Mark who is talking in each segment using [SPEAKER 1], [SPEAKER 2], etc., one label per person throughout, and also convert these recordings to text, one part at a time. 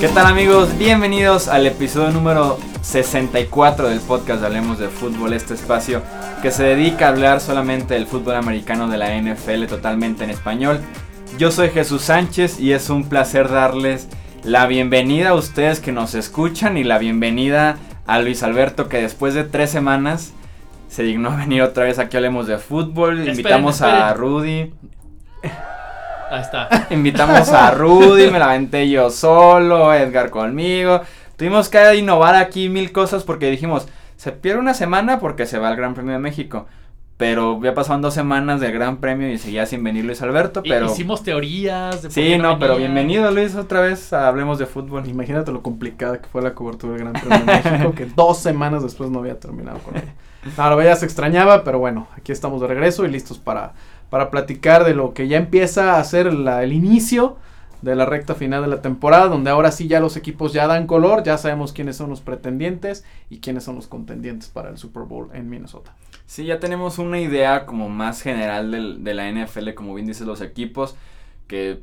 [SPEAKER 1] ¿Qué tal amigos? Bienvenidos al episodio número 64 del podcast Hablemos de Fútbol, este espacio que se dedica a hablar solamente del fútbol americano de la NFL totalmente en español. Yo soy Jesús Sánchez y es un placer darles la bienvenida a ustedes que nos escuchan y la bienvenida a Luis Alberto que después de tres semanas se dignó a venir otra vez aquí Hablemos de Fútbol. Invitamos a Rudy.
[SPEAKER 2] Ahí está.
[SPEAKER 1] Invitamos a Rudy, me la aventé yo solo, Edgar conmigo. Tuvimos que innovar aquí mil cosas porque dijimos, se pierde una semana porque se va al Gran Premio de México. Pero ya pasaron dos semanas del Gran Premio y seguía sin venir Luis Alberto, pero...
[SPEAKER 2] Hicimos teorías. De
[SPEAKER 1] sí, no, pero bienvenido Luis otra vez a Hablemos de Fútbol.
[SPEAKER 3] Imagínate lo complicada que fue la cobertura del Gran Premio de México, que dos semanas después no había terminado con ella. No, ya se extrañaba, pero bueno, aquí estamos de regreso y listos para para platicar de lo que ya empieza a ser el inicio de la recta final de la temporada, donde ahora sí ya los equipos ya dan color, ya sabemos quiénes son los pretendientes y quiénes son los contendientes para el Super Bowl en Minnesota.
[SPEAKER 1] Sí, ya tenemos una idea como más general del, de la NFL, como bien dicen los equipos, que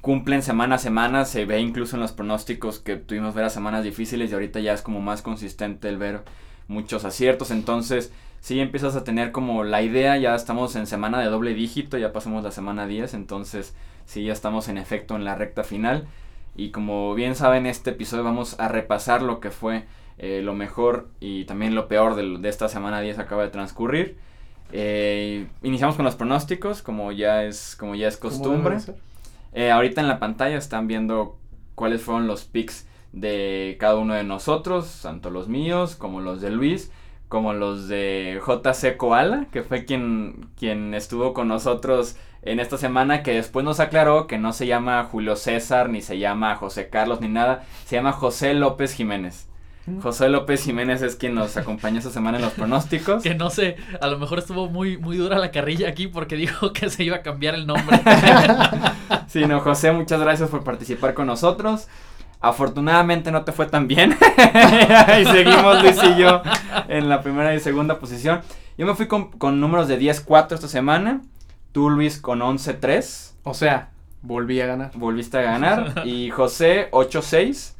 [SPEAKER 1] cumplen semana a semana, se ve incluso en los pronósticos que tuvimos ver a semanas difíciles y ahorita ya es como más consistente el ver muchos aciertos, entonces sí empiezas a tener como la idea, ya estamos en semana de doble dígito, ya pasamos la semana 10, entonces sí, ya estamos en efecto en la recta final. Y como bien saben, este episodio vamos a repasar lo que fue eh, lo mejor y también lo peor de, esta semana 10 acaba de transcurrir. Eh, iniciamos con los pronósticos, como ya es, como ya es costumbre. Eh, ahorita en la pantalla están viendo cuáles fueron los picks de cada uno de nosotros, tanto los míos como los de Luis como los de JC Koala, que fue quien, quien estuvo con nosotros en esta semana, que después nos aclaró que no se llama Julio César, ni se llama José Carlos, ni nada, se llama José López Jiménez. José López Jiménez es quien nos acompañó esta semana en los pronósticos.
[SPEAKER 2] Que no sé, a lo mejor estuvo muy, muy dura la carrilla aquí porque dijo que se iba a cambiar el nombre.
[SPEAKER 1] sí, no, José, muchas gracias por participar con nosotros. Afortunadamente no te fue tan bien. y seguimos Luis y yo en la primera y segunda posición. Yo me fui con, números de 10-4 esta semana. Tú, Luis, con 11-3.
[SPEAKER 3] O sea, volví a ganar.
[SPEAKER 1] Volviste a ganar. y José, 8-6.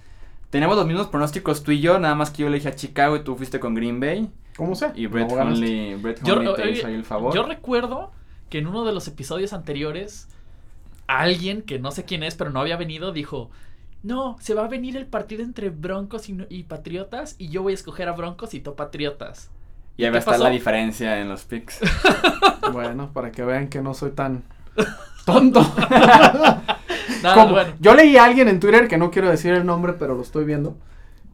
[SPEAKER 1] Tenemos los mismos pronósticos tú y yo, nada más que yo le dije a Chicago y tú fuiste con Green Bay.
[SPEAKER 3] ¿Cómo sé?
[SPEAKER 1] Y Brett Hundley, Brett yo, te hizo ahí el favor.
[SPEAKER 2] Yo recuerdo que en uno de los episodios anteriores, alguien que no sé quién es, pero no había venido, dijo, no, se va a venir el partido entre Broncos y, Patriotas y yo voy a escoger a Broncos y tú Patriotas.
[SPEAKER 1] Y ahí va a estar la diferencia en los picks.
[SPEAKER 3] bueno, para que vean que no soy tan tonto. Yo leí a alguien en Twitter que no quiero decir el nombre, pero lo estoy viendo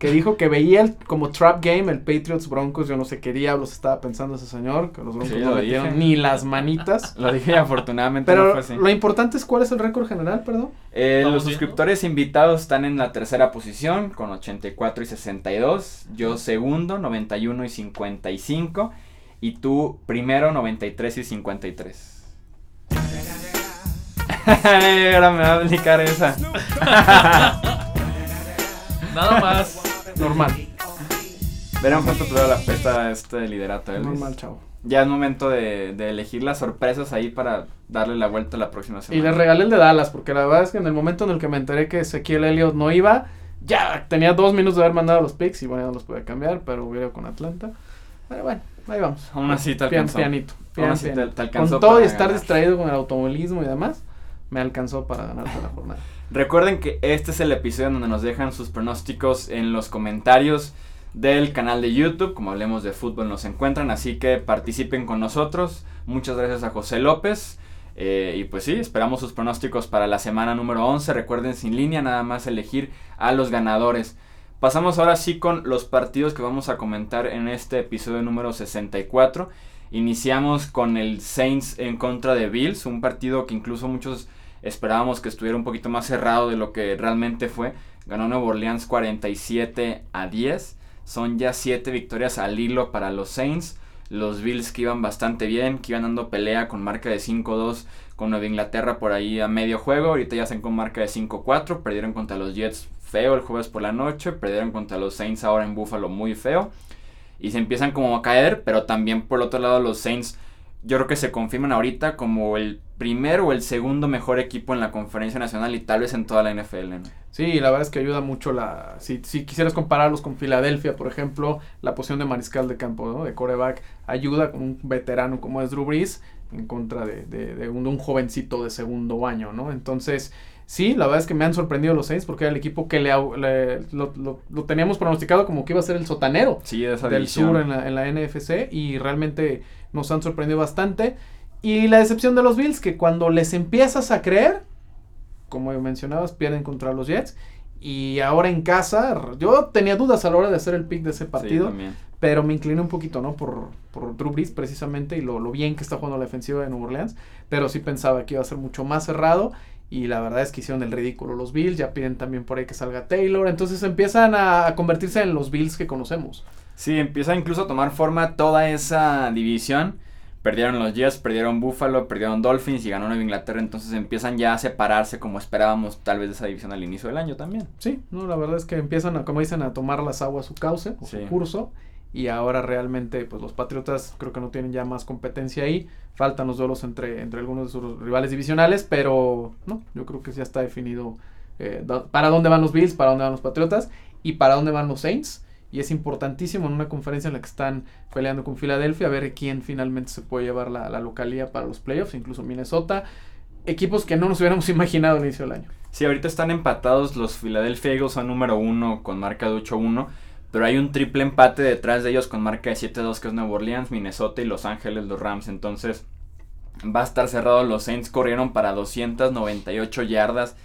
[SPEAKER 3] que dijo que veía el, como trap game el Patriots Broncos. Yo no sé qué diablos estaba pensando ese señor, que los Broncos no metieron ni las manitas.
[SPEAKER 1] lo dije afortunadamente
[SPEAKER 3] Pero no fue así. lo importante es cuál es el récord general, perdón.
[SPEAKER 1] Eh, los suscriptores invitados están en la tercera posición con 84 y 62. Yo segundo, 91 y 55. Y tú primero, 93 y 53. Ahora me va a aplicar esa.
[SPEAKER 2] Nada más.
[SPEAKER 3] Normal.
[SPEAKER 1] Verán cuánto te la pesta este liderato. ¿eh,
[SPEAKER 3] Normal, chavo.
[SPEAKER 1] Ya es momento de, elegir las sorpresas ahí para darle la vuelta la próxima semana.
[SPEAKER 3] Y le regalé el de Dallas, porque la verdad es que en el momento en el que me enteré que Ezequiel Elliott no iba, ya tenía dos minutos de haber mandado los picks y bueno, ya no los pude cambiar, pero hubiera con Atlanta. Pero bueno, ahí vamos.
[SPEAKER 1] Aún así te alcanzó.
[SPEAKER 3] pianito.
[SPEAKER 1] Te, alcanzó
[SPEAKER 3] con todo y estar distraído con el automovilismo y demás, me alcanzó para ganar la jornada.
[SPEAKER 1] Recuerden que este es el episodio donde nos dejan sus pronósticos en los comentarios del canal de YouTube, como hablemos de fútbol nos encuentran, así que participen con nosotros. Muchas gracias a José López. Eh, y pues sí, esperamos sus pronósticos para la semana número 11. Recuerden sin línea, nada más elegir a los ganadores. Pasamos ahora sí con los partidos que vamos a comentar en este episodio número 64. Iniciamos con el Saints en contra de Bills, un partido que incluso muchos Esperábamos que estuviera un poquito más cerrado de lo que realmente fue. Ganó Nuevo Orleans 47 a 10. Son ya 7 victorias al hilo para los Saints. Los Bills que iban bastante bien, que iban dando pelea con marca de 5-2 con Nueva Inglaterra por ahí a medio juego. Ahorita ya están con marca de 5-4. Perdieron contra los Jets feo el jueves por la noche. Perdieron contra los Saints ahora en Buffalo muy feo. Y se empiezan como a caer, pero también por otro lado los Saints yo creo que se confirman ahorita como el primer o el segundo mejor equipo en la conferencia nacional y tal vez en toda la NFL. ¿no?
[SPEAKER 3] Sí, la verdad es que ayuda mucho la... Si, si quisieras compararlos con Filadelfia, por ejemplo, la posición de mariscal de campo, ¿no? De coreback, ayuda con un veterano como es Drew Brees en contra de, de, de, un, de un jovencito de segundo año, ¿no? Entonces, sí, la verdad es que me han sorprendido los Saints porque era el equipo que le, le lo, lo, lo, teníamos pronosticado como que iba a ser el sotanero
[SPEAKER 1] sí,
[SPEAKER 3] del
[SPEAKER 1] división.
[SPEAKER 3] sur en la, en la NFC y realmente nos han sorprendido bastante. Y la decepción de los Bills, que cuando les empiezas a creer, como mencionabas, pierden contra los Jets. Y ahora en casa, yo tenía dudas a la hora de hacer el pick de ese partido.
[SPEAKER 1] Sí,
[SPEAKER 3] pero me incliné un poquito, ¿no? Por, por Drew Brees precisamente y lo, lo, bien que está jugando la defensiva de Nueva Orleans. Pero sí pensaba que iba a ser mucho más cerrado. Y la verdad es que hicieron el ridículo los Bills. Ya piden también por ahí que salga Taylor. Entonces empiezan a convertirse en los Bills que conocemos.
[SPEAKER 1] Sí, empieza incluso a tomar forma toda esa división. Perdieron los Jets, perdieron Buffalo, perdieron Dolphins y ganó Nueva Inglaterra. Entonces empiezan ya a separarse como esperábamos tal vez de esa división al inicio del año también.
[SPEAKER 3] Sí, no, la verdad es que empiezan, a, como dicen, a tomar las aguas su cauce o
[SPEAKER 1] Sí.
[SPEAKER 3] su curso. Y ahora realmente, pues los Patriotas creo que no tienen ya más competencia ahí. Faltan los duelos entre, entre algunos de sus rivales divisionales, pero no, yo creo que ya está definido eh, para dónde van los Bills, para dónde van los Patriotas y para dónde van los Saints. Y es importantísimo en una conferencia en la que están peleando con Filadelfia, a ver quién finalmente se puede llevar la, la localía para los playoffs, incluso Minnesota. Equipos que no nos hubiéramos imaginado al inicio del año.
[SPEAKER 1] Sí, ahorita están empatados. Los Philadelphia Eagles son número uno con marca de 8-1. Pero hay un triple empate detrás de ellos con marca de 7-2 que es Nueva Orleans, Minnesota y Los Ángeles, los Rams. Entonces va a estar cerrado. Los Saints corrieron para 298 yardas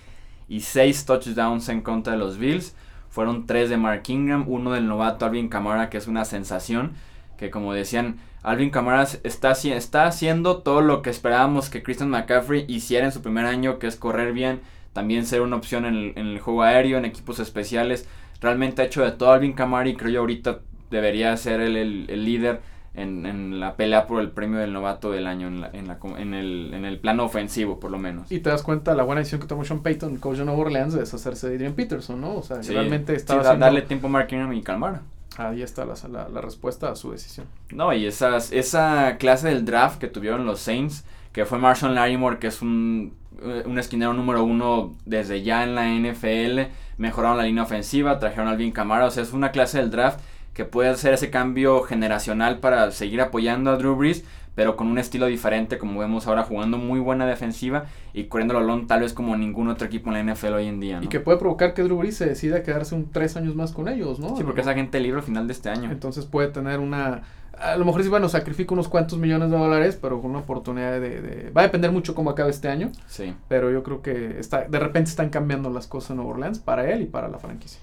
[SPEAKER 1] y 6 touchdowns en contra de los Bills. Fueron 3 de Mark Ingram, uno del novato Alvin Kamara que es una sensación. Que como decían, Alvin Kamara está, está haciendo todo lo que esperábamos que Christian McCaffrey hiciera en su primer año, que es correr bien, también ser una opción en el, juego aéreo, en equipos especiales. Realmente ha hecho de todo Alvin Kamara y creo yo ahorita debería ser el- el líder en, en la pelea por el premio del novato del año en, la- en, la en el, en el plano ofensivo, por lo menos.
[SPEAKER 3] Y te das cuenta la buena decisión que tomó Sean Payton, coach de Nueva Orleans, de deshacerse de Adrian Peterson, ¿no? O sea,
[SPEAKER 1] Sí,
[SPEAKER 3] realmente
[SPEAKER 1] sí,
[SPEAKER 3] estaba
[SPEAKER 1] da-
[SPEAKER 3] haciendo-
[SPEAKER 1] darle tiempo a Mark Ingram y Kamara.
[SPEAKER 3] Ahí está la, la, la respuesta a su decisión.
[SPEAKER 1] No, y esas, esa clase del draft que tuvieron los Saints, que fue Marshall Larimore, que es un, eh, un esquinero número uno desde ya en la NFL, mejoraron la línea ofensiva, trajeron a Alvin Kamara, o sea, es una clase del draft que puede hacer ese cambio generacional para seguir apoyando a Drew Brees, pero con un estilo diferente, como vemos ahora, jugando muy buena defensiva y corriendo el balón tal vez como ningún otro equipo en la NFL hoy en día, ¿no?
[SPEAKER 3] Y que puede provocar que Drew Brees se decida quedarse un tres años más con ellos, ¿no?
[SPEAKER 1] Sí, porque es agente libre al final de este año.
[SPEAKER 3] Entonces puede tener una... A lo mejor sí, bueno, sacrifica unos cuantos millones de dólares, pero con una oportunidad de... de- Va a depender mucho cómo acabe este año,
[SPEAKER 1] Sí.
[SPEAKER 3] pero yo creo que está de repente están cambiando las cosas en Nueva Orleans para él y para la franquicia.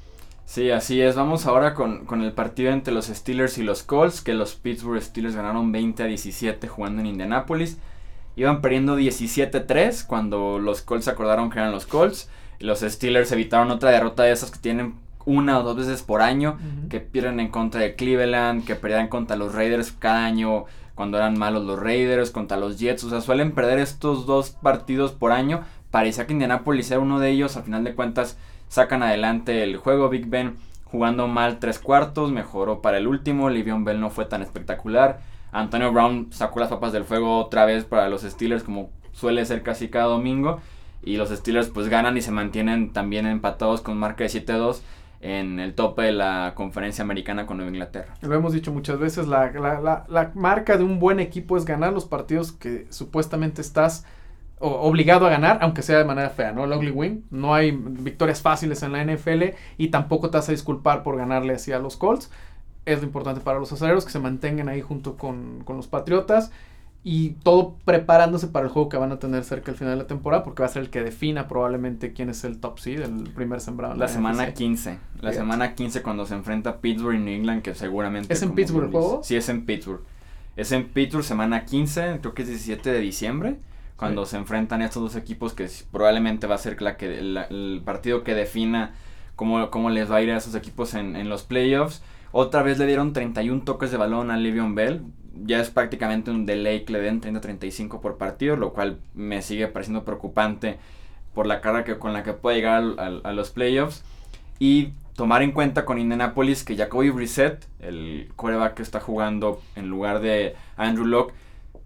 [SPEAKER 1] Sí, así es. Vamos ahora con, con el partido entre los Steelers y los Colts, que los Pittsburgh Steelers ganaron 20 a 17 jugando en Indianapolis. Iban perdiendo 17-3 cuando los Colts acordaron que eran los Colts. Y los Steelers evitaron otra derrota de esas que tienen una o dos veces por año, que pierden en contra de Cleveland, que perdían contra los Raiders cada año cuando eran malos los Raiders, contra los Jets. O sea, suelen perder estos dos partidos por año. Parecía que Indianapolis era uno de ellos. Al final de cuentas, sacan adelante el juego. Big Ben jugando mal tres cuartos, mejoró para el último. Livion Bell no fue tan espectacular. Antonio Brown sacó las papas del fuego otra vez para los Steelers, como suele ser casi cada domingo. Y los Steelers pues ganan y se mantienen también empatados con marca de 7-2 en el tope de la conferencia americana con Nueva Inglaterra.
[SPEAKER 3] Lo hemos dicho muchas veces, la, la, la, marca de un buen equipo es ganar los partidos que supuestamente estás obligado a ganar, aunque sea de manera fea, ¿no? El ugly win. No hay victorias fáciles en la NFL y tampoco te vas a disculpar por ganarle así a los Colts. Es lo importante para los aceleros que se mantengan ahí junto con, con los Patriotas y todo preparándose para el juego que van a tener cerca al final de la temporada porque va a ser el que defina probablemente quién es el top seed, el primer sembrado. en
[SPEAKER 1] La semana
[SPEAKER 3] NFC.
[SPEAKER 1] 15. La semana 15 cuando se enfrenta Pittsburgh y New England, que seguramente...
[SPEAKER 3] ¿Es en Pittsburgh el juego?
[SPEAKER 1] Sí, es en Pittsburgh. Es en Pittsburgh semana 15, creo que es 17 de diciembre, cuando
[SPEAKER 3] Sí.
[SPEAKER 1] se enfrentan estos dos equipos que probablemente va a ser la que, la- el partido que defina cómo, cómo les va a ir a esos equipos en, en los playoffs. Otra vez le dieron 31 toques de balón a Livion Bell. Ya es prácticamente un delay que le den 30-35 por partido, lo cual me sigue pareciendo preocupante por la carga que, con la que puede llegar a los playoffs. Y tomar en cuenta con Indianapolis que Jacoby Brissett, el quarterback que está jugando en lugar de Andrew Locke,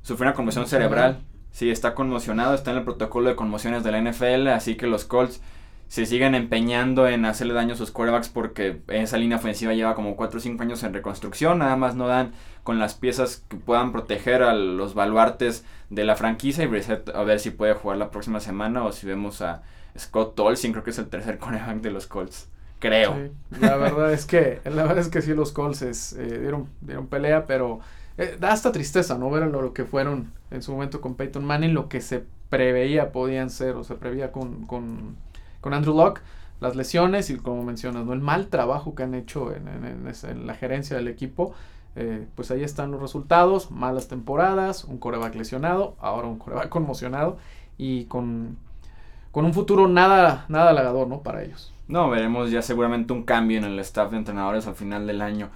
[SPEAKER 1] sufrió una conmoción cerebral Sí, está conmocionado, está en el protocolo de conmociones de la NFL, así que los Colts se siguen empeñando en hacerle daño a sus quarterbacks porque esa línea ofensiva lleva como 4 o 5 años en reconstrucción, nada más no dan con las piezas que puedan proteger a los baluartes de la franquicia y Brissett a ver si puede jugar la próxima semana o si vemos a Scott Tolson, creo que es el tercer quarterback de los Colts. Creo.
[SPEAKER 3] la verdad es que la verdad es que sí los Colts eh, dieron, dieron pelea, pero eh, da hasta tristeza, ¿no? Ver lo, que fueron en su momento con Peyton Manning, lo que se preveía podían ser o se preveía con, con con Andrew Locke, las lesiones y como mencionas, ¿no? el mal trabajo que han hecho en, la gerencia del equipo. Eh, pues ahí están los resultados, malas temporadas, un coreback lesionado, ahora un coreback conmocionado y con, con un futuro nada, nada halagador ¿no? para ellos.
[SPEAKER 1] No, veremos ya seguramente un cambio en el staff de entrenadores al final del año.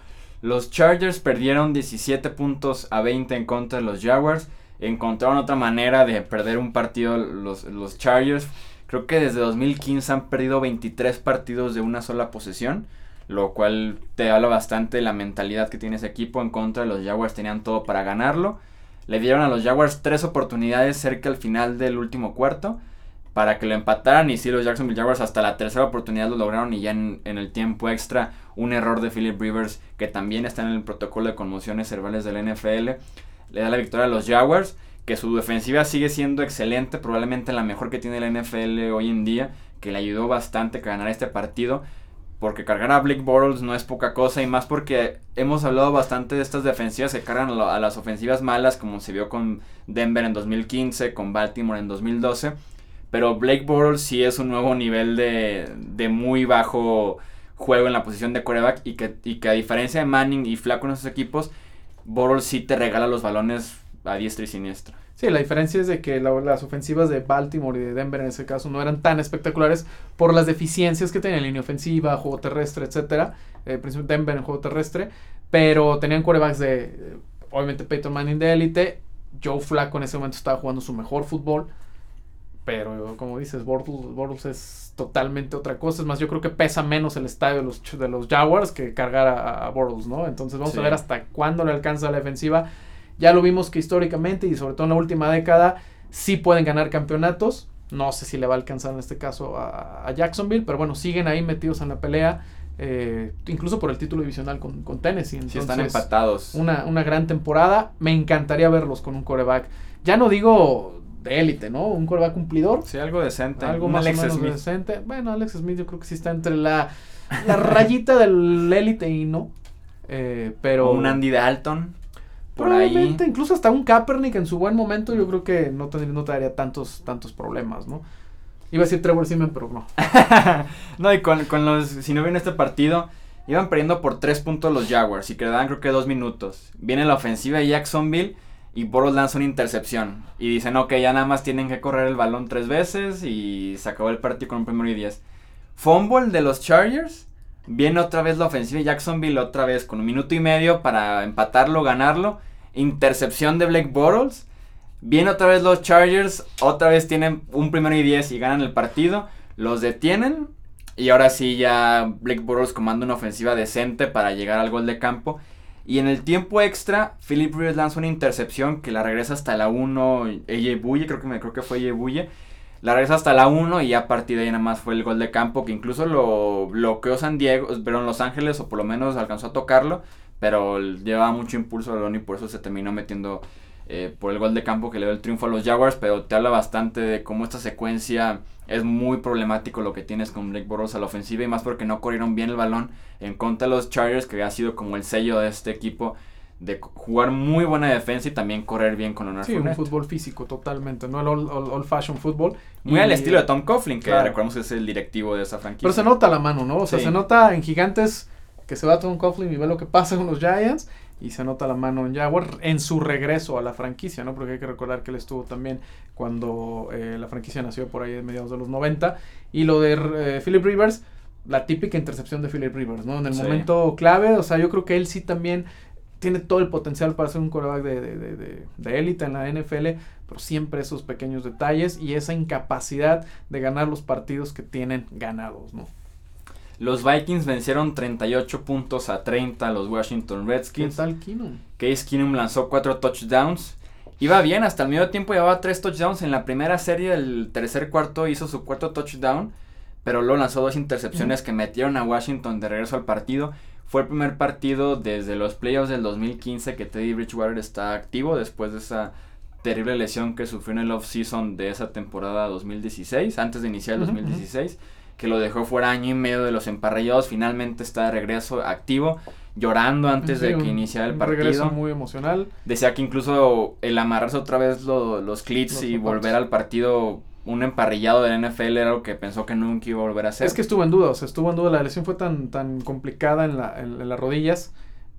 [SPEAKER 1] Los Chargers perdieron 17 puntos a 20 en contra de los Jaguars. Encontraron otra manera de perder un partido los, los Chargers Creo que desde 2015 han perdido 23 partidos de una sola posesión, lo cual te habla bastante de la mentalidad que tiene ese equipo en contra de los Jaguars. Tenían todo para ganarlo. Le dieron a los Jaguars tres oportunidades cerca al final del último cuarto para que lo empataran y sí los Jacksonville Jaguars hasta la tercera oportunidad lo lograron y ya en, el tiempo extra un error de Philip Rivers que también está en el protocolo de conmociones cerebrales del NFL le da la victoria a los Jaguars que su defensiva sigue siendo excelente, probablemente la mejor que tiene la NFL hoy en día, que le ayudó bastante a ganar este partido, porque cargar a Blake Bortles no es poca cosa y más porque hemos hablado bastante de estas defensivas que cargan a las ofensivas malas, como se vio con Denver en 2015, con Baltimore en 2012, pero Blake Bortles sí es un nuevo nivel de, de muy bajo juego en la posición de coreback y que, y que a diferencia de Manning y Flaco en esos equipos, Bortles sí te regala los balones a diestra y siniestra.
[SPEAKER 3] Sí, la diferencia es de que las ofensivas de Baltimore y de Denver en ese caso no eran tan espectaculares por las deficiencias que tenía en línea ofensiva, juego terrestre, etcétera. Eh, Denver en juego terrestre, pero tenían quarterbacks de, eh, obviamente Peyton Manning de élite. Joe Flacco en ese momento estaba jugando su mejor fútbol. Pero como dices, Bortles, es totalmente otra cosa. Es más, yo creo que pesa menos el estadio de los, de los Jaguars que cargar a, a Bortles, ¿no? Entonces vamos a ver hasta cuándo le alcanza la defensiva. Ya lo vimos que históricamente y sobre todo en la última década sí pueden ganar campeonatos. No sé si le va a alcanzar en este caso a, Jacksonville, pero bueno, siguen ahí metidos en la pelea. Eh, incluso por el título divisional con, con Tennessee.
[SPEAKER 1] Entonces, están empatados.
[SPEAKER 3] Una, una gran temporada. Me encantaría verlos con un coreback. Ya no digo de élite, ¿no? Un coreback cumplidor.
[SPEAKER 1] Sí, algo decente.
[SPEAKER 3] Algo más o menos decente. Bueno, Alex Smith yo creo que sí está entre la, la rayita del élite y no. Eh, pero...
[SPEAKER 1] un Andy Dalton.
[SPEAKER 3] Probablemente, incluso hasta un Kaepernick en su buen momento, yo creo que no, te, no daría tantos, tantos problemas, ¿no? Iba a decir Trevor Simeon, pero no.
[SPEAKER 1] no, y con, con, los, si no viene este partido, iban perdiendo por tres puntos los Jaguars y quedaban creo que dos minutos. Viene la ofensiva de Jacksonville y Boros lanza una intercepción. Y dicen, ok, ya nada más tienen que correr el balón tres veces y se acabó el partido con un primero y diez. Fumble de los Chargers Viene otra vez la ofensiva de Jacksonville, otra vez con un minuto y medio para empatarlo, ganarlo. Intercepción de Blake Bortles. Viene otra vez los Chargers, otra vez tienen un primero y diez y ganan el partido. Los detienen y ahora sí ya Blake Bortles comanda una ofensiva decente para llegar al gol de campo. Y en el tiempo extra, Philip Rivers lanza una intercepción que la regresa hasta la 1. Ella Bulle, creo que, me, creo que fue Ella Bulle. La regresa hasta la 1 y ya a partir de ahí nada más fue el gol de campo que incluso lo bloqueó San Diego, pero en Los Ángeles o por lo menos alcanzó a tocarlo, pero llevaba mucho impulso Balón y por eso se terminó metiendo eh, por el gol de campo que le dio el triunfo a los Jaguars, pero te habla bastante de cómo esta secuencia es muy problemático lo que tienes con Blake Bortles a la ofensiva y más porque no corrieron bien el balón en contra de los Chargers que ha sido como el sello de este equipo de jugar muy buena defensa y también correr bien con
[SPEAKER 3] Leonard Sí, un fútbol físico totalmente, no el old, fashion fútbol.
[SPEAKER 1] Muy al estilo de Tom Coughlin, que recordamos que es el directivo de esa franquicia.
[SPEAKER 3] Pero se nota la mano, ¿no? O sea, se nota en Gigantes que se va Tom Coughlin y ve lo que pasa con los Giants y se nota la mano en Jaguar en su regreso a la franquicia, ¿no? Porque hay que recordar que él estuvo también cuando eh, la franquicia nació por ahí en mediados de los 90 y lo de eh, Philip Rivers la típica intercepción de Philip Rivers, ¿no? En el momento clave, o sea, yo creo que él sí también tiene todo el potencial para ser un coreback de, de, élite en la NFL, pero siempre esos pequeños detalles y esa incapacidad de ganar los partidos que tienen ganados, ¿no?
[SPEAKER 1] Los Vikings vencieron 38 puntos a 30 a los Washington Redskins.
[SPEAKER 3] ¿Qué tal Keenum?
[SPEAKER 1] Case Keenum lanzó 4 touchdowns. Iba bien, hasta el medio tiempo llevaba tres touchdowns. En la primera serie, el tercer cuarto, hizo su cuarto touchdown. Pero luego lanzó dos intercepciones que metieron a Washington de regreso al partido. Fue el primer partido desde los playoffs del 2015 que Teddy Bridgewater está activo después de esa terrible lesión que sufrió en el off-season de esa temporada 2016, antes de iniciar el 2016, que lo dejó fuera año y medio de los emparrillados. Finalmente está de regreso activo, llorando antes
[SPEAKER 3] Sí,
[SPEAKER 1] de que iniciara el
[SPEAKER 3] un regreso
[SPEAKER 1] partido.
[SPEAKER 3] muy emocional.
[SPEAKER 1] Decía que incluso el amarrarse otra vez lo- los clits
[SPEAKER 3] Los
[SPEAKER 1] y volver al partido un emparrillado del NFL era algo que pensó que nunca iba a volver a hacer.
[SPEAKER 3] Es que estuvo en duda, o sea, estuvo en duda. La lesión fue tan, tan complicada en, la, en, en las rodillas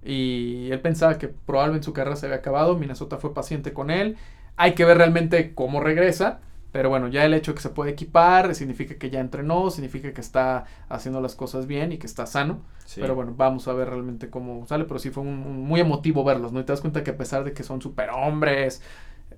[SPEAKER 3] y él pensaba que probablemente su carrera se había acabado. Minnesota fue paciente con él. Hay que ver realmente cómo regresa. Pero bueno, ya el hecho de que se puede equipar significa que ya entrenó, significa que está haciendo las cosas bien y que está sano.
[SPEAKER 1] Sí.
[SPEAKER 3] Pero bueno, vamos a ver realmente cómo sale. Pero sí fue un, un- muy emotivo verlos, ¿no? Y te das cuenta que a pesar de que son superhombres,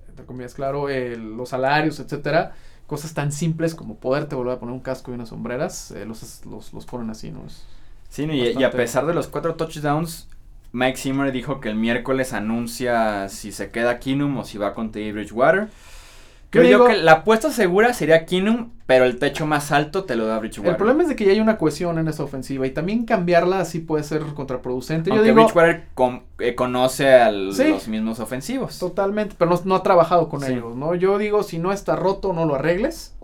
[SPEAKER 3] entre comillas, claro, eh, los salarios, etcétera, cosas tan simples como poderte volver a poner un casco y unas sombreras, eh, los, los, los ponen así, ¿no? Es-
[SPEAKER 1] Sí, y, y a pesar de los cuatro touchdowns, Mike Zimmer dijo que el miércoles anuncia si se queda Keenum o si va con Teddy Bridgewater.
[SPEAKER 3] Yo
[SPEAKER 1] Creo yo
[SPEAKER 3] digo-
[SPEAKER 1] que la apuesta segura sería Keenum, pero el techo más alto te lo da Bridgewater.
[SPEAKER 3] El problema es de que ya hay una cohesión en esa ofensiva y también cambiarla así puede ser contraproducente. Yo
[SPEAKER 1] Aunque
[SPEAKER 3] digo
[SPEAKER 1] Bridgewater con- eh, conoce a
[SPEAKER 3] Sí.
[SPEAKER 1] los mismos ofensivos.
[SPEAKER 3] totalmente, pero no, no ha trabajado con
[SPEAKER 1] Sí.
[SPEAKER 3] ellos, ¿no? Yo digo, si no está roto, no lo arregles.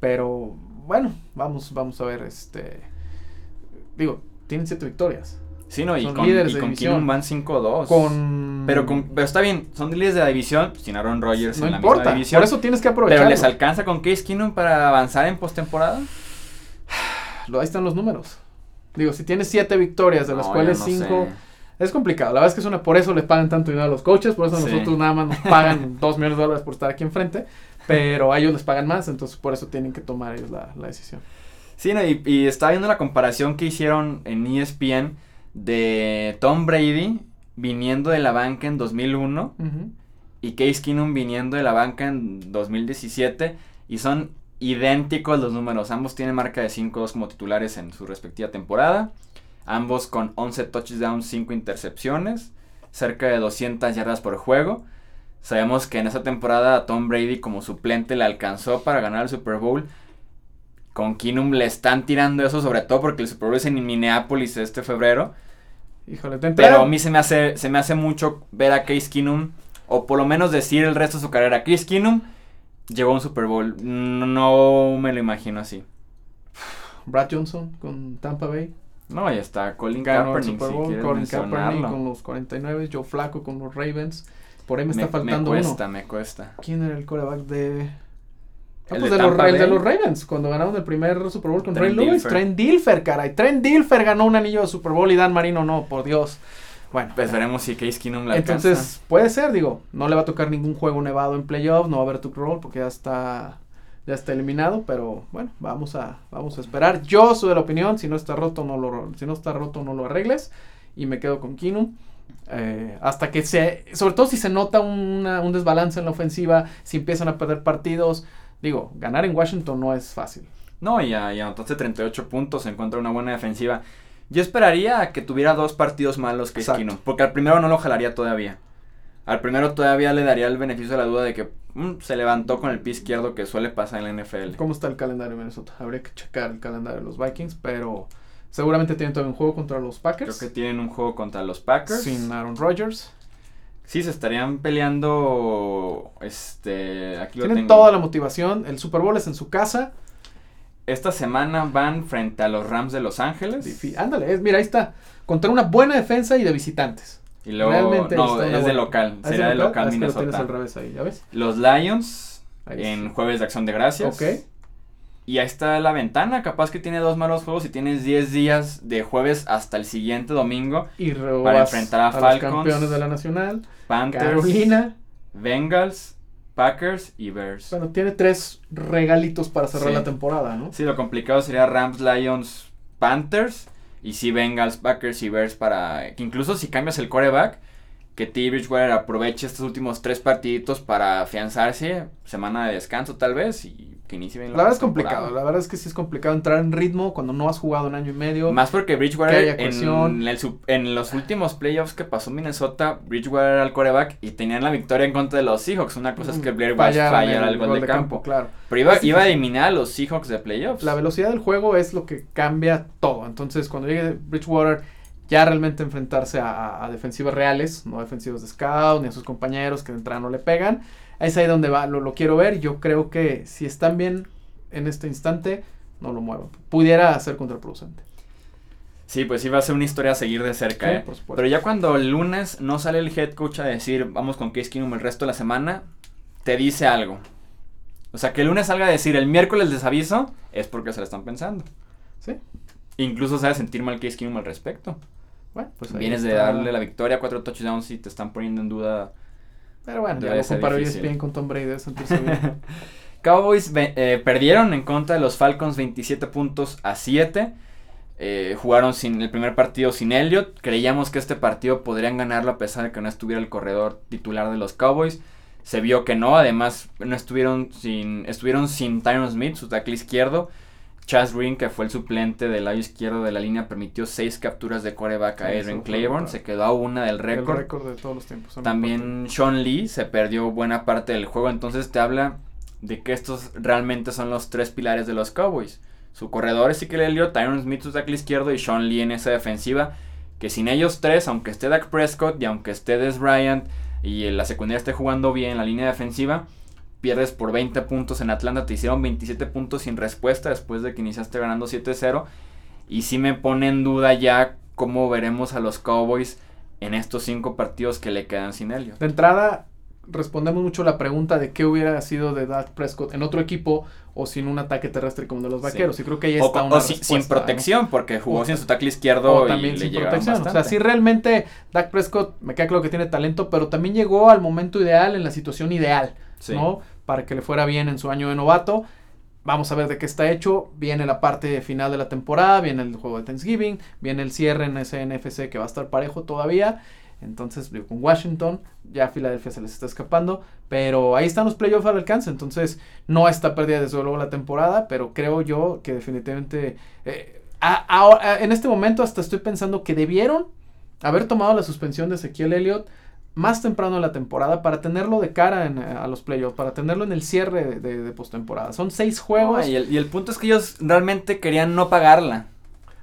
[SPEAKER 3] Pero bueno, vamos, vamos a ver, este... Digo, tienen siete victorias.
[SPEAKER 1] Sí, no, y
[SPEAKER 3] Son
[SPEAKER 1] con,
[SPEAKER 3] líderes
[SPEAKER 1] y
[SPEAKER 3] de
[SPEAKER 1] con
[SPEAKER 3] división.
[SPEAKER 1] Keenum van 5-2.
[SPEAKER 3] Con...
[SPEAKER 1] Pero, con, pero está bien, son líderes de la división, sin Aaron Rodgers
[SPEAKER 3] No
[SPEAKER 1] en la
[SPEAKER 3] importa,
[SPEAKER 1] misma división.
[SPEAKER 3] por eso tienes que aprovechar.
[SPEAKER 1] pero les alcanza con Case Keenum para avanzar en postemporada.
[SPEAKER 3] Ahí están los números. Digo, si tienes siete victorias, de las
[SPEAKER 1] No,
[SPEAKER 3] cuales
[SPEAKER 1] yo no
[SPEAKER 3] cinco...
[SPEAKER 1] sé.
[SPEAKER 3] Es complicado, la verdad es que es una, por eso les pagan tanto dinero a los coaches, por eso
[SPEAKER 1] Sí.
[SPEAKER 3] nosotros nada más nos pagan dos millones de dólares por estar aquí enfrente, pero a ellos les pagan más, entonces por eso tienen que tomar ellos la, la decisión.
[SPEAKER 1] Sí, no, y, y estaba viendo la comparación que hicieron en ESPN de Tom Brady viniendo de la banca en 2001 y Case Keenum viniendo de la banca en 2017 y son idénticos los números. Ambos tienen marca de 5-2 como titulares en su respectiva temporada. Ambos con 11 touchdowns, 5 intercepciones, cerca de 200 yardas por juego. Sabemos que en esa temporada Tom Brady como suplente le alcanzó para ganar el Super Bowl. Con Keenum le están tirando eso, sobre todo porque el Super Bowl es en Minneapolis este febrero.
[SPEAKER 3] Híjole, te
[SPEAKER 1] Pero a mí se me hace, se me hace mucho ver a Case Keenum, o por lo menos decir el resto de su carrera. Case Keenum llegó a un Super Bowl. No, no me lo imagino así.
[SPEAKER 3] Brad Johnson con Tampa Bay,
[SPEAKER 1] No, ya está Colin Kaepernick,
[SPEAKER 3] Super Bowl, Colin Kaepernick con los 49, Joe Flacco con los Ravens, por ahí me,
[SPEAKER 1] me,
[SPEAKER 3] está
[SPEAKER 1] me
[SPEAKER 3] faltando
[SPEAKER 1] cuesta,
[SPEAKER 3] uno.
[SPEAKER 1] me cuesta.
[SPEAKER 3] ¿Quién era el coreback de...? Ah,
[SPEAKER 1] ¿El
[SPEAKER 3] pues
[SPEAKER 1] de
[SPEAKER 3] de, los, el de los Ravens, cuando ganaron el primer Super Bowl con
[SPEAKER 1] Trent
[SPEAKER 3] Ray Lewis. Trent Dilfer, caray. Trent Dilfer ganó un anillo de Super Bowl y Dan Marino no, por Dios. Bueno,
[SPEAKER 1] Pues veremos si Case Keenum la alcanza.
[SPEAKER 3] Entonces, puede ser, digo, no le va a tocar ningún juego nevado en playoff, no va a haber tu roll porque ya está ya está eliminado, pero bueno, vamos a vamos a esperar. Yo soy de la opinión, si no está roto no lo si no está roto no lo arregles y me quedo con Keenum. eh, hasta que se, sobre todo si se nota una- un desbalance en la ofensiva, si empiezan a perder partidos, digo, ganar en Washington no es fácil.
[SPEAKER 1] No, y, a- y anotaste 38 puntos, encuentra una buena defensiva. Yo esperaría que tuviera dos partidos malos
[SPEAKER 3] Exacto.
[SPEAKER 1] Keenum, porque al primero no lo jalaría todavía. Al primero todavía le daría el beneficio de la duda de que mm, se levantó con el pie izquierdo que suele pasar en la NFL.
[SPEAKER 3] ¿Cómo está el calendario de Minnesota? Habría que checar el calendario de los Vikings, pero seguramente tienen todavía un juego contra los Packers.
[SPEAKER 1] Creo que tienen un juego contra los Packers.
[SPEAKER 3] Sin Aaron Rodgers.
[SPEAKER 1] Sí, se estarían peleando. Este. Aquí lo
[SPEAKER 3] Tienen
[SPEAKER 1] tengo.
[SPEAKER 3] toda la motivación. El Super Bowl es en su casa.
[SPEAKER 1] Esta semana van frente a los Rams de Los Ángeles.
[SPEAKER 3] Ándale, es- mira, ahí está. Contra una buena defensa y de visitantes.
[SPEAKER 1] Y luego.
[SPEAKER 3] Realmente
[SPEAKER 1] no, es de local.
[SPEAKER 3] ¿Ah,
[SPEAKER 1] Sería de local,
[SPEAKER 3] lo tienes
[SPEAKER 1] Minnesota.
[SPEAKER 3] al revés ahí, ¿ya ves?
[SPEAKER 1] Los Lions
[SPEAKER 3] Ahí
[SPEAKER 1] en. Jueves de Acción de Gracias.
[SPEAKER 3] Ok.
[SPEAKER 1] Y ahí está la ventana. Capaz que tiene dos malos juegos y tienes 10 días de jueves hasta el siguiente domingo.
[SPEAKER 3] Y
[SPEAKER 1] Para enfrentar a Falcons,
[SPEAKER 3] campeones de la Nacional.
[SPEAKER 1] Panthers,
[SPEAKER 3] Carolina.
[SPEAKER 1] Bengals, Packers y Bears.
[SPEAKER 3] Bueno, tiene tres regalitos para cerrar
[SPEAKER 1] Sí.
[SPEAKER 3] la temporada, ¿no?
[SPEAKER 1] Sí, lo complicado sería Rams, Lions, Panthers. Y sí, Bengals, Packers y Bears para... Que incluso si cambias el coreback, que T. Bridgewater aproveche estos últimos tres partiditos para afianzarse. Semana de descanso tal vez. Y que inicie bien
[SPEAKER 3] La verdad es
[SPEAKER 1] temporada.
[SPEAKER 3] complicado, la verdad es que sí es complicado entrar en ritmo cuando no has jugado un año y medio.
[SPEAKER 1] Más porque
[SPEAKER 3] Que
[SPEAKER 1] Bridgewater en, el en los últimos playoffs que pasó Minnesota, Bridgewater era el coreback y tenían la victoria en contra de los Seahawks. Una cosa es que Blair Walsh fallara el gol, de campo.
[SPEAKER 3] Claro.
[SPEAKER 1] Pero iba, iba a eliminar a los Seahawks de playoffs.
[SPEAKER 3] La velocidad del juego es lo que cambia todo. Entonces, cuando llegue Bridgewater, ya realmente enfrentarse a, a- a defensivas reales, no defensivos de scout, ni a sus compañeros que de entrada no le pegan. Es ahí donde va, lo, lo quiero ver. Yo creo que si están bien en este instante, no lo muevan. Pudiera ser contraproducente.
[SPEAKER 1] Sí, pues iba a ser una historia a seguir de cerca,
[SPEAKER 3] Sí,
[SPEAKER 1] ¿eh?
[SPEAKER 3] por supuesto.
[SPEAKER 1] Pero ya cuando el lunes no sale el head coach a decir, vamos con Case Keenum el resto de la semana, te dice algo. O sea, que el lunes salga a decir, el miércoles les aviso, es porque se la están pensando.
[SPEAKER 3] Sí.
[SPEAKER 1] Incluso sabe sentir mal Case Keenum al respecto.
[SPEAKER 3] Bueno, pues
[SPEAKER 1] Vienes de darle la victoria, cuatro touchdowns y te están poniendo en duda.
[SPEAKER 3] Pero bueno, ya lo
[SPEAKER 1] difícil.
[SPEAKER 3] ESPN con Tom Brady.
[SPEAKER 1] Cowboys eh, perdieron en contra de los Falcons 27 puntos a 7. Eh, jugaron sin el primer partido sin Elliott. Creíamos que este partido podrían ganarlo a pesar de que no estuviera el corredor titular de los Cowboys. Se vio que no, además no estuvieron sin estuvieron sin Tyron Smith, su tackle izquierdo. Chas Green, que fue el suplente del lado izquierdo de la línea, permitió 6 capturas de coreback a
[SPEAKER 3] fue
[SPEAKER 1] Claiborne. Se quedó a una del
[SPEAKER 3] El
[SPEAKER 1] récord.
[SPEAKER 3] récord de todos los tiempos. en
[SPEAKER 1] También Sean Lee se perdió buena parte del juego, entonces te habla de que estos realmente son los tres pilares de los Cowboys. Su corredor Ezekiel Elliott, Tyron Smith su tackle izquierdo y Sean Lee en esa defensiva, que sin ellos tres, aunque esté Dak Prescott y aunque esté Des Bryant y en la secundaria esté jugando bien la línea defensiva, pierdes por 20 puntos en Atlanta, te hicieron 27 puntos sin respuesta después de que iniciaste ganando 7-0 y sí me pone en duda ya cómo veremos a los Cowboys en estos cinco partidos que le quedan sin Elliott.
[SPEAKER 3] De entrada, respondemos mucho la pregunta de qué hubiera sido de Dak Prescott en otro equipo o sin un ataque terrestre como de los
[SPEAKER 1] Sí.
[SPEAKER 3] vaqueros. Y creo que ahí
[SPEAKER 1] O,
[SPEAKER 3] está
[SPEAKER 1] con-
[SPEAKER 3] una
[SPEAKER 1] o si- sin protección, porque jugó
[SPEAKER 3] O-
[SPEAKER 1] sin su tackle izquierdo
[SPEAKER 3] O también sin protección. O sea, sí realmente Dak Prescott me queda claro que tiene talento, pero también llegó al momento ideal, en la situación ideal,
[SPEAKER 1] Sí.
[SPEAKER 3] ¿no? Para que le fuera bien en su año de novato. Vamos a ver de qué está hecho. Viene la parte final de la temporada, viene el juego de Thanksgiving, viene el cierre en ese NFC que va a estar parejo todavía. Entonces, con Washington, ya Filadelfia se les está escapando, pero ahí están los playoffs al alcance, entonces no está perdida desde luego la temporada, pero creo yo que definitivamente, eh, en este momento hasta estoy pensando que debieron haber tomado la suspensión de Ezequiel Elliott más temprano en la temporada para tenerlo de cara en, eh, a los playoffs, para tenerlo en el cierre de, de, de postemporada. Son seis juegos.
[SPEAKER 1] Y, el, y el punto es que ellos realmente querían no pagarla.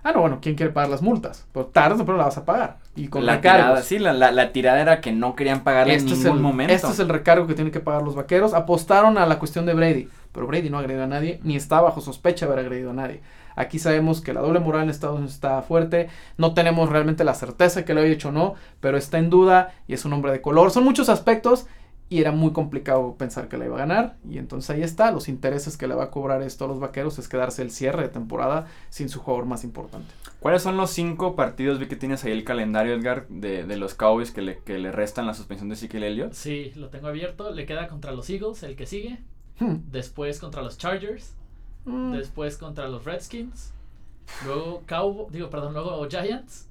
[SPEAKER 3] Ah, no, bueno, ¿quién quiere pagar las multas? Pero tarde o temprano la vas a pagar. Y con
[SPEAKER 1] la
[SPEAKER 3] recargos.
[SPEAKER 1] tirada, sí, la, la, la tirada era que no querían pagarla
[SPEAKER 3] Este
[SPEAKER 1] en ningún
[SPEAKER 3] el,
[SPEAKER 1] momento.
[SPEAKER 3] este es el recargo que tienen que pagar los vaqueros. Apostaron a la cuestión de Brady, pero Brady no ha agredido a nadie, ni está bajo sospecha de haber agredido a nadie. Aquí sabemos que la doble moral en Estados Unidos está fuerte. No tenemos realmente la certeza que lo haya hecho o no, pero está en duda y es un hombre de color. Son muchos aspectos y era muy complicado pensar que la iba a ganar. Y entonces ahí está. Los intereses que le va a cobrar esto a los vaqueros es quedarse el cierre de temporada sin su jugador más importante.
[SPEAKER 1] ¿Cuáles son los cinco partidos, vi que tienes ahí el calendario, Edgar, de, de los Cowboys que le, que le restan la suspensión de Ezekiel Elliott?
[SPEAKER 2] Sí, lo tengo abierto. Le queda contra los Eagles, el que sigue.
[SPEAKER 3] Hmm.
[SPEAKER 2] Después contra los Chargers.
[SPEAKER 3] Mm.
[SPEAKER 2] Después contra los Redskins. Luego Cowboy, digo, perdón, luego Giants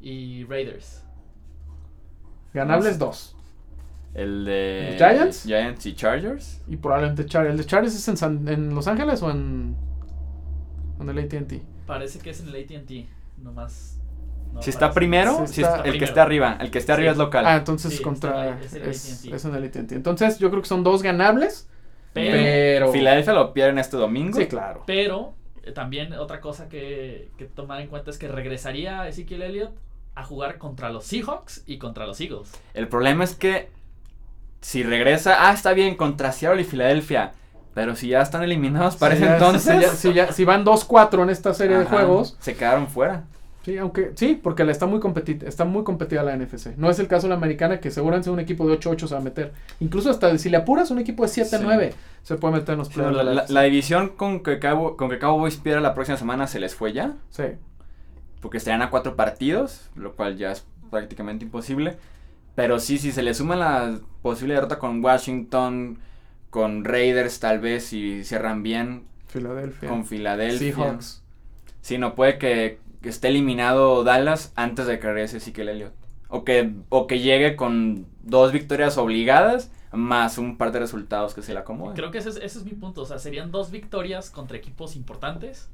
[SPEAKER 2] y Raiders.
[SPEAKER 3] Ganables dos.
[SPEAKER 1] El de
[SPEAKER 3] ¿Los Giants?
[SPEAKER 1] Giants y Chargers.
[SPEAKER 3] Y probablemente Char ¿El de Chargers es en, San- en Los Ángeles o en, en el AT&T?
[SPEAKER 2] Parece que es en el AT&T, nomás. no
[SPEAKER 1] si está primero, si
[SPEAKER 3] está
[SPEAKER 1] está- el que esté arriba, el que esté arriba
[SPEAKER 2] Sí.
[SPEAKER 1] es local.
[SPEAKER 3] Ah, entonces
[SPEAKER 2] Sí,
[SPEAKER 3] contra
[SPEAKER 2] es en el AT&T.
[SPEAKER 3] Entonces yo creo que son dos ganables,
[SPEAKER 2] Pero,
[SPEAKER 3] pero
[SPEAKER 1] Filadelfia lo pierden este domingo.
[SPEAKER 3] Sí, claro.
[SPEAKER 2] pero eh, también otra cosa que, que tomar en cuenta es que regresaría Ezekiel Elliott a jugar contra los Seahawks y contra los Eagles.
[SPEAKER 1] El problema es que si regresa, ah, está bien, contra Seattle y Filadelfia. Pero si ya están eliminados para
[SPEAKER 3] Si
[SPEAKER 1] ese
[SPEAKER 3] ya-
[SPEAKER 1] entonces.
[SPEAKER 3] Si, ya- si ya- si van 2-4 en esta serie de juegos,
[SPEAKER 1] Se quedaron fuera.
[SPEAKER 3] Sí, aunque sí, porque la está muy competida, está muy competida la NFC. No es el caso de la americana que seguramente un equipo de 8-8 se va a meter. Incluso hasta si le apuras un equipo de 7-9 se puede meter en los
[SPEAKER 1] Sí,
[SPEAKER 3] playoffs.
[SPEAKER 1] la,
[SPEAKER 3] de la
[SPEAKER 1] la-
[SPEAKER 3] NFC.
[SPEAKER 1] la división con que, Cowboy- con que Cowboys pierda la próxima semana se les fue ya.
[SPEAKER 3] Sí.
[SPEAKER 1] Porque estarían a cuatro partidos, lo cual ya es prácticamente imposible. Pero sí, si se le suma la posible derrota con Washington, con Raiders tal vez, si cierran bien,
[SPEAKER 3] Filadelfia.
[SPEAKER 1] con Filadelfia.
[SPEAKER 3] Seahawks.
[SPEAKER 1] Sí, no puede que, que esté eliminado Dallas antes de que regrese Ezekiel Elliott. O que, o que llegue con dos victorias obligadas. más un par de resultados que se le acomoden.
[SPEAKER 2] Creo que ese es, ese es mi punto. O sea, serían dos victorias contra equipos importantes.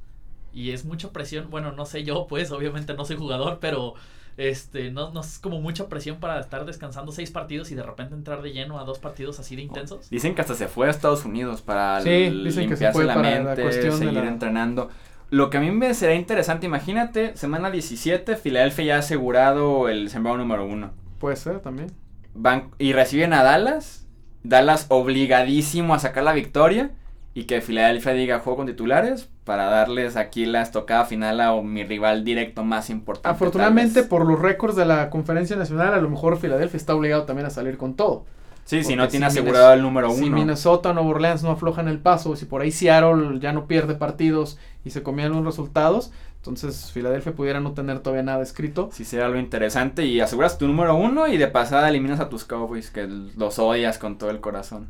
[SPEAKER 2] Y es mucha presión. Bueno, no sé yo, pues, obviamente no soy jugador, pero este, no, no es como mucha presión para estar descansando seis partidos y de repente entrar de lleno a dos partidos así de intensos.
[SPEAKER 1] Dicen que hasta se fue a Estados Unidos para
[SPEAKER 3] Sí,
[SPEAKER 1] l-
[SPEAKER 3] dicen que se
[SPEAKER 1] limpiarse
[SPEAKER 3] fue
[SPEAKER 1] la
[SPEAKER 3] para la
[SPEAKER 1] mente,
[SPEAKER 3] de
[SPEAKER 1] seguir
[SPEAKER 3] la-
[SPEAKER 1] entrenando. Lo que a mí me será interesante, imagínate, semana 17, Filadelfia ya ha asegurado el sembrado número uno.
[SPEAKER 3] Puede ser también.
[SPEAKER 1] Van y reciben a Dallas, Dallas obligadísimo a sacar la victoria y que Filadelfia diga juego con titulares para darles aquí la estocada final a o mi rival directo más importante.
[SPEAKER 3] Afortunadamente, por los récords de la conferencia nacional, a lo mejor Filadelfia está obligado también a salir con todo.
[SPEAKER 1] Sí, si no tiene
[SPEAKER 3] si
[SPEAKER 1] asegurado
[SPEAKER 3] Minnes-
[SPEAKER 1] el número
[SPEAKER 3] Si
[SPEAKER 1] uno.
[SPEAKER 3] Minnesota o Nueva Orleans no aflojan el paso, si por ahí Seattle ya no pierde partidos y se comían los resultados, entonces Filadelfia pudiera no tener todavía nada escrito.
[SPEAKER 1] Sí, será algo interesante y aseguras tu número uno y de pasada eliminas a tus Cowboys que los odias con todo el corazón.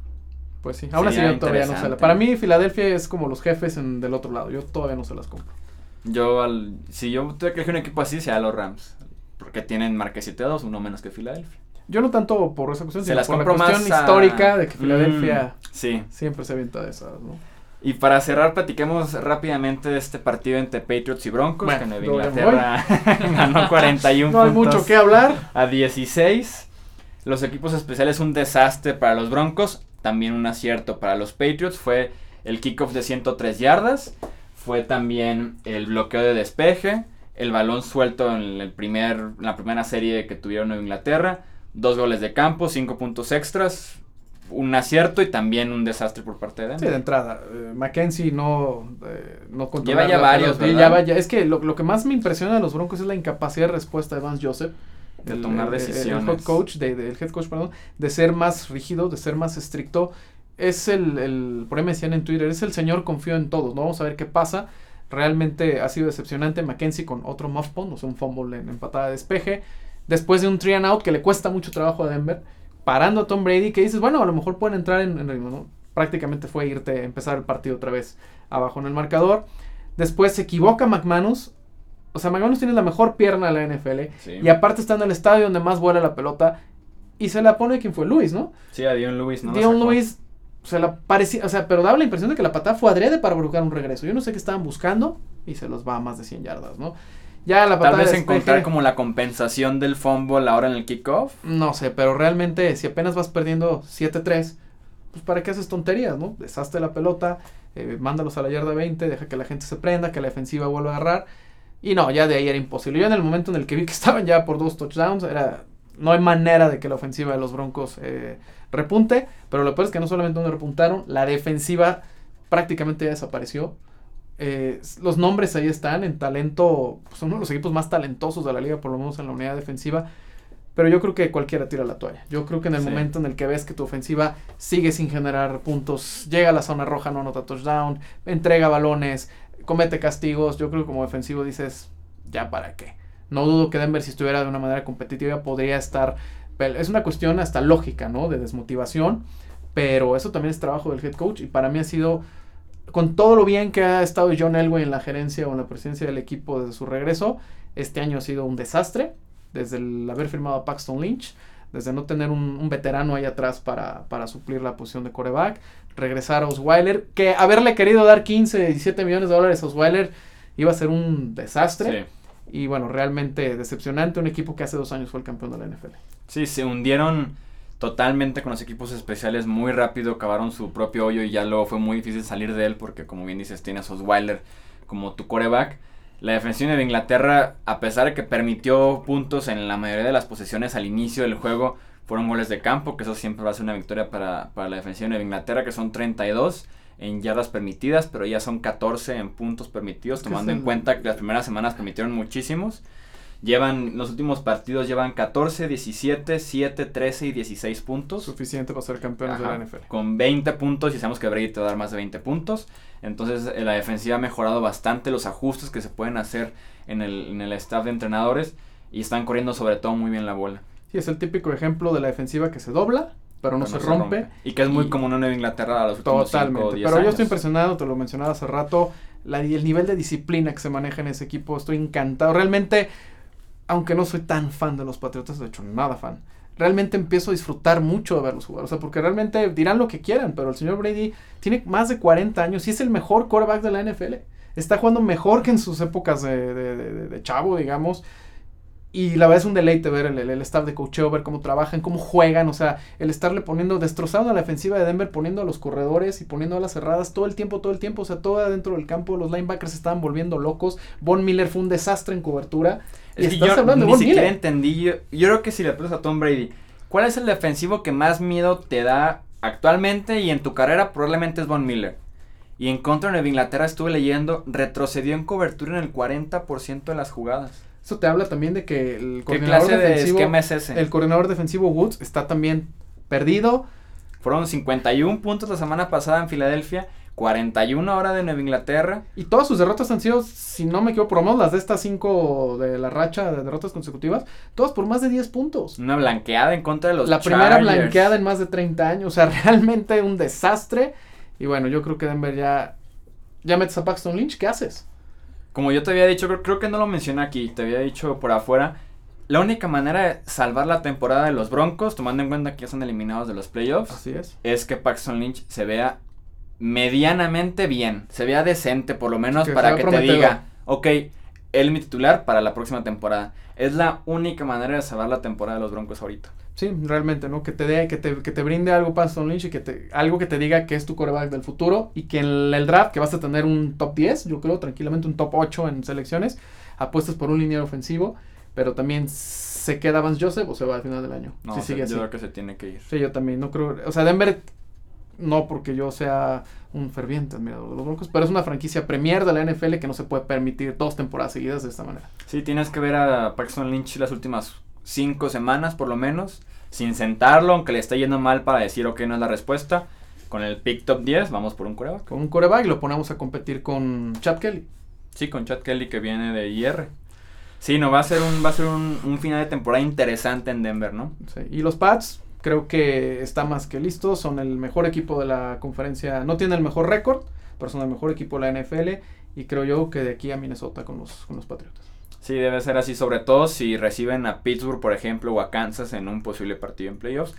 [SPEAKER 3] Pues sí, aún así
[SPEAKER 1] Sería
[SPEAKER 3] yo todavía no se la. Para mí Filadelfia es como los jefes en, del otro lado, yo todavía no se las compro.
[SPEAKER 1] Yo, al, si yo tuviera que elegir un equipo así, sería los Rams. Porque tienen 7-2, uno menos que Filadelfia.
[SPEAKER 3] Yo no tanto por esa cuestión,
[SPEAKER 1] Se
[SPEAKER 3] sino
[SPEAKER 1] las
[SPEAKER 3] por la cuestión
[SPEAKER 1] más a-
[SPEAKER 3] histórica de que Filadelfia
[SPEAKER 1] Mm, sí.
[SPEAKER 3] siempre se avienta de esas, ¿no?
[SPEAKER 1] Y para cerrar, platiquemos rápidamente de este partido entre Patriots y Broncos,
[SPEAKER 3] Bueno,
[SPEAKER 1] que Nueva Inglaterra ganó 41
[SPEAKER 3] No hay
[SPEAKER 1] puntos
[SPEAKER 3] mucho que hablar.
[SPEAKER 1] a 16. Los equipos especiales un desastre para los Broncos, también un acierto para los Patriots. Fue el kickoff de 103 yardas, fue también el bloqueo de despeje, el balón suelto en, el primer, en la primera serie que tuvieron Nueva Inglaterra, dos goles de campo, cinco puntos extras, un acierto y también un desastre por parte de
[SPEAKER 3] Sí, de
[SPEAKER 1] Denver.
[SPEAKER 3] entrada. eh, Mackenzie no, eh, no controla
[SPEAKER 1] Lleva ya varios, ¿verdad?
[SPEAKER 3] ya es que lo, lo que más me impresiona de los Broncos es la incapacidad de respuesta de Vance Joseph.
[SPEAKER 1] De tomar
[SPEAKER 3] el- el-
[SPEAKER 1] decisiones.
[SPEAKER 3] El, head coach, de, del head coach, perdón, de ser más rígido, de ser más estricto. Es el, el, por ahí me decían en Twitter, es el señor confío en todos, ¿no? Vamos a ver qué pasa. Realmente ha sido decepcionante Mackenzie con otro muff o sea, un fumble en, en patada de despeje. Después de un three and out que le cuesta mucho trabajo a Denver, parando a Tom Brady, que dices, bueno, a lo mejor pueden entrar en, en ritmo, ¿no? Prácticamente fue irte, empezar el partido otra vez abajo en el marcador. Después se equivoca McManus. O sea, McManus tiene la mejor pierna de la NFL.
[SPEAKER 1] Sí.
[SPEAKER 3] Y aparte está en el estadio donde más vuela la pelota. Y se la pone quien fue Luis, ¿no?
[SPEAKER 1] Sí, a Dion Lewis, ¿no?
[SPEAKER 3] Dion. Lewis se la parecía, o sea, pero daba la impresión de que la patada fue adrede para provocar un regreso. Yo no sé qué estaban buscando y se los va a más de 100 yardas, ¿no? Ya la patada
[SPEAKER 1] Tal vez
[SPEAKER 3] de
[SPEAKER 1] encontrar como la compensación del fumble ahora en el kickoff.
[SPEAKER 3] no sé, pero realmente si apenas vas perdiendo 7-3, pues para qué haces tonterías, ¿no? Deshazte la pelota, eh, mándalos a la yarda 20, deja que la gente se prenda, que la defensiva vuelva a agarrar. Y no, ya de ahí era imposible. Yo en el momento en el que vi que estaban ya por dos touchdowns, era no hay manera de que la ofensiva de los Broncos eh, repunte, pero lo peor es que no solamente no repuntaron, la defensiva prácticamente ya desapareció. Eh, los nombres ahí están en talento, pues, son uno de los equipos más talentosos de la liga, por lo menos en la unidad defensiva. Pero yo creo que cualquiera tira la toalla. Yo creo que en el
[SPEAKER 1] Sí.
[SPEAKER 3] momento en el que ves que tu ofensiva sigue sin generar puntos, llega a la zona roja, no anota touchdown, entrega balones, comete castigos, yo creo que como defensivo dices, ya para qué. No dudo que Denver si estuviera de una manera competitiva podría estar... Es una cuestión hasta lógica, ¿no? De desmotivación. Pero eso también es trabajo del head coach y para mí ha sido con todo lo bien que ha estado John Elway en la gerencia o en la presidencia del equipo desde su regreso, este año ha sido un desastre, desde el haber firmado a Paxton Lynch, desde no tener un, un veterano ahí atrás para, para suplir la posición de coreback, regresar a Osweiler, que haberle querido dar 15, 17 millones de dólares a Osweiler iba a ser un desastre.
[SPEAKER 1] Sí.
[SPEAKER 3] Y bueno, realmente decepcionante, un equipo que hace dos años fue el campeón de la NFL.
[SPEAKER 1] Sí, se hundieron totalmente con los equipos especiales muy rápido, cavaron su propio hoyo y ya luego fue muy difícil salir de él porque como bien dices tienes a Osweiler como tu coreback. La defensiva de Inglaterra, a pesar de que permitió puntos en la mayoría de las posesiones al inicio del juego, fueron goles de campo, que eso siempre va a ser una victoria para, para la defensiva de Inglaterra, que son 32 en yardas permitidas, pero ya son 14 en puntos permitidos, tomando en cuenta que las primeras semanas permitieron muchísimos. Llevan, los últimos partidos llevan 14, 17, 7, 13 y 16 puntos.
[SPEAKER 3] Suficiente para ser campeones
[SPEAKER 1] Ajá,
[SPEAKER 3] de la NFL.
[SPEAKER 1] Con 20 puntos y sabemos que Brady te va a dar más de 20 puntos. Entonces eh, la defensiva ha mejorado bastante los ajustes que se pueden hacer en el, en el staff de entrenadores y están corriendo sobre todo muy bien la bola.
[SPEAKER 3] Sí, es el típico ejemplo de la defensiva que se dobla, pero no,
[SPEAKER 1] Pero
[SPEAKER 3] se, rompe.
[SPEAKER 1] Y que es muy común en Nueva Inglaterra a los últimos 5
[SPEAKER 3] Totalmente.
[SPEAKER 1] o 10
[SPEAKER 3] Pero
[SPEAKER 1] años.
[SPEAKER 3] yo estoy impresionado, te lo mencionaba hace rato, la, el nivel de disciplina que se maneja en ese equipo. Estoy encantado. Realmente, aunque no soy tan fan de los Patriotas, de hecho, nada fan. realmente empiezo a disfrutar mucho de verlos jugar. O sea, porque realmente dirán lo que quieran, pero el señor Brady tiene más de 40 años y es el mejor quarterback de la NFL. Está jugando mejor que en sus épocas de, de, de, de chavo, digamos. Y la verdad es un deleite ver el, el, staff de coacheo, ver cómo trabajan, cómo juegan, o sea, el estarle poniendo, destrozando a la defensiva de Denver, poniendo a los corredores y poniendo a las cerradas todo el tiempo, todo el tiempo, o sea, todo adentro del campo, los linebackers estaban volviendo locos, Von Miller fue un desastre en cobertura.
[SPEAKER 1] Es que yo hablando ni de Miller. entendí, yo, yo, creo que si le pones a Tom Brady, ¿cuál es el defensivo que más miedo te da actualmente y en tu carrera? Probablemente es Von Miller. Y en contra de Inglaterra estuve leyendo, retrocedió en cobertura en el 40% de las jugadas.
[SPEAKER 3] Eso te habla también de que el
[SPEAKER 1] coordinador ¿Qué clase defensivo, de esquema es ese?
[SPEAKER 3] el coordinador defensivo Woods está también perdido.
[SPEAKER 1] Fueron 51 puntos la semana pasada en Filadelfia, 41 ahora de Nueva Inglaterra.
[SPEAKER 3] Y todas sus derrotas han sido, si no me equivoco, por lo menos las de estas 5 de la racha de derrotas consecutivas, todas por más de 10 puntos.
[SPEAKER 1] Una blanqueada en contra de los
[SPEAKER 3] La primera blanqueada en más de 30 años, o sea, realmente un desastre. Y bueno, yo creo que Denver ya, ya metes a Paxton Lynch, ¿qué haces?
[SPEAKER 1] Como yo te había dicho, creo, creo, que no lo mencioné aquí, te había dicho por afuera, la única manera de salvar la temporada de los Broncos, tomando en cuenta que ya son eliminados de los playoffs,
[SPEAKER 3] Así es.
[SPEAKER 1] es que Paxton Lynch se vea medianamente bien, se vea decente por lo menos
[SPEAKER 3] Que
[SPEAKER 1] para que te diga, ok, él es mi titular para la próxima temporada. Es la única manera de salvar la temporada de los Broncos ahorita.
[SPEAKER 3] Sí, realmente, ¿no? Que te dé, que te, que te brinde algo Paxton Lynch y que te, algo que te diga que es tu coreback del futuro y que en el draft, que vas a tener un top 10, yo creo, tranquilamente un top 8 en selecciones, apuestas por un liniero ofensivo, pero también se queda Vance Joseph o se va al final del año.
[SPEAKER 1] No,
[SPEAKER 3] si sigue
[SPEAKER 1] yo
[SPEAKER 3] así.
[SPEAKER 1] creo que se tiene que ir.
[SPEAKER 3] Sí, yo también, no creo, o sea, Denver, no porque yo sea un ferviente admirador de los Broncos, pero es una franquicia premier de la NFL que no se puede permitir dos temporadas seguidas de esta manera.
[SPEAKER 1] Sí, tienes que ver a Paxton Lynch las últimas cinco semanas por lo menos, sin sentarlo, aunque le esté yendo mal para decir, ok, no es la respuesta. Con el pick top 10, vamos por un coreback.
[SPEAKER 3] Con un coreback lo ponemos a competir con Chad Kelly.
[SPEAKER 1] Sí, con Chad Kelly que viene de IR. Sí, no, va a ser un, va a ser un, un final de temporada interesante en Denver, ¿no?
[SPEAKER 3] Sí, Y los Pats, creo que está más que listos, son el mejor equipo de la conferencia, no tienen el mejor récord, pero son el mejor equipo de la NFL y creo yo que de aquí a Minnesota con los, con los Patriotas.
[SPEAKER 1] Sí, debe ser así, sobre todo si reciben a Pittsburgh, por ejemplo, o a Kansas en un posible partido en playoffs,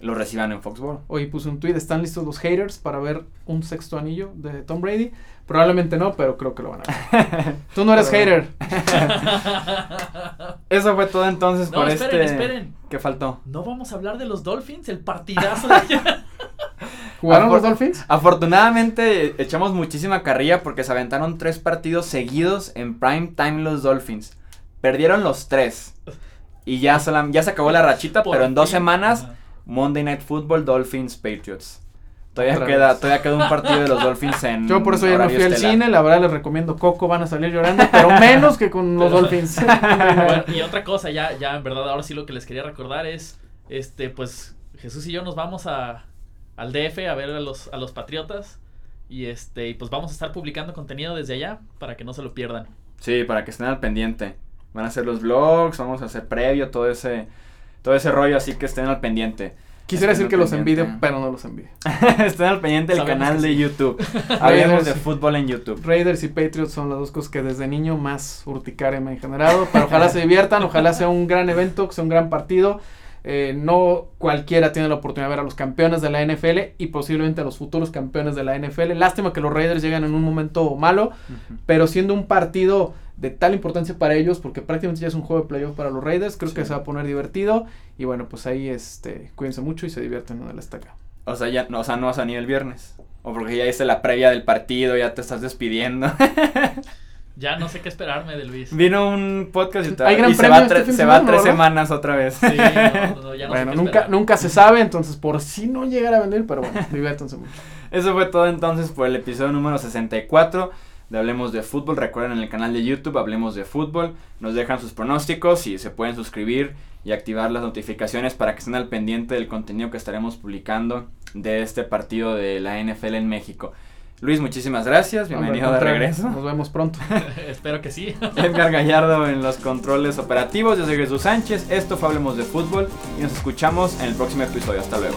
[SPEAKER 1] lo reciban en Foxborough.
[SPEAKER 3] Hoy puse un tweet, ¿están listos los haters para ver un sexto anillo de Tom Brady? Probablemente no, pero creo que lo van a ver. Tú no eres
[SPEAKER 1] Pero-
[SPEAKER 3] hater.
[SPEAKER 1] Eso fue todo entonces
[SPEAKER 2] No,
[SPEAKER 1] por
[SPEAKER 2] esperen,
[SPEAKER 1] este...
[SPEAKER 2] esperen.
[SPEAKER 1] ¿Qué faltó?
[SPEAKER 2] No vamos a hablar de los Dolphins, el partidazo de.
[SPEAKER 3] ¿Jugaron los Dolphins?
[SPEAKER 1] Afortunadamente echamos muchísima carrilla porque se aventaron tres partidos seguidos en prime time los Dolphins. Perdieron los tres. Y ya, solam- ya se acabó la rachita, pero en dos semanas. Monday Night Football, Dolphins, Patriots. Todavía queda, todavía queda un partido de los Dolphins en
[SPEAKER 3] Yo por eso ya no fui al cine, la verdad les recomiendo Coco, van a salir llorando, pero menos que con los Dolphins.
[SPEAKER 2] Bueno, y otra cosa, ya, ya en verdad, ahora sí lo que les quería recordar es, este, pues, Jesús y yo nos vamos a, al DF a ver a los, a los Patriotas. Y este, y pues vamos a estar publicando contenido desde allá para que no se lo pierdan.
[SPEAKER 1] Sí, para que estén al pendiente. Van a hacer los vlogs, vamos a hacer previo, todo ese, todo ese rollo, así que estén al pendiente.
[SPEAKER 3] Quisiera
[SPEAKER 1] Estén
[SPEAKER 3] decir que
[SPEAKER 1] al
[SPEAKER 3] los envidio,
[SPEAKER 1] pendiente.
[SPEAKER 3] pero no los envidio.
[SPEAKER 1] estén al pendiente del
[SPEAKER 2] Sabemos
[SPEAKER 1] canal de
[SPEAKER 2] sí.
[SPEAKER 1] YouTube. Hablemos de fútbol en YouTube.
[SPEAKER 3] Raiders y Patriots son las dos cosas que desde niño más urticaria me han generado. Pero ojalá se diviertan, ojalá sea un gran evento, que sea un gran partido. Eh, no cualquiera tiene la oportunidad de ver a los campeones de la NFL y posiblemente a los futuros campeones de la NFL. Lástima que los Raiders llegan en un momento malo, pero siendo un partido de tal importancia para ellos, porque prácticamente ya es un juego de playoff para los Raiders, creo que se va a poner divertido. Y bueno, pues ahí este, cuídense mucho y se divierten en el estaca.
[SPEAKER 1] O sea, ya, no, o sea, no vas a ni el viernes. O porque ya hice la previa del partido, ya te estás despidiendo.
[SPEAKER 2] Ya no sé qué esperarme de Luis.
[SPEAKER 1] Vino un podcast y, te-
[SPEAKER 3] Hay gran
[SPEAKER 1] y se
[SPEAKER 3] premio
[SPEAKER 1] va,
[SPEAKER 3] este
[SPEAKER 1] se va tres semanas otra vez.
[SPEAKER 2] no, no, ya no sé
[SPEAKER 3] bueno,
[SPEAKER 2] qué
[SPEAKER 3] nunca,
[SPEAKER 2] esperar.
[SPEAKER 3] nunca se sabe, entonces por si no llegara a venir, pero bueno, diviértanse mucho.
[SPEAKER 1] Eso fue todo entonces por el episodio número 64 de Hablemos de Fútbol. Recuerden en el canal de YouTube Hablemos de Fútbol. Nos dejan sus pronósticos y se pueden suscribir y activar las notificaciones para que estén al pendiente del contenido que estaremos publicando de este partido de la NFL en México. Luis, muchísimas gracias. Bienvenido
[SPEAKER 3] Hombre,
[SPEAKER 1] de regreso.
[SPEAKER 3] Nos vemos pronto.
[SPEAKER 2] Espero que sí.
[SPEAKER 1] Edgar Gallardo en los controles operativos. Yo soy Jesús Sánchez. Esto fue Hablemos de Fútbol y nos escuchamos en el próximo episodio. Hasta luego.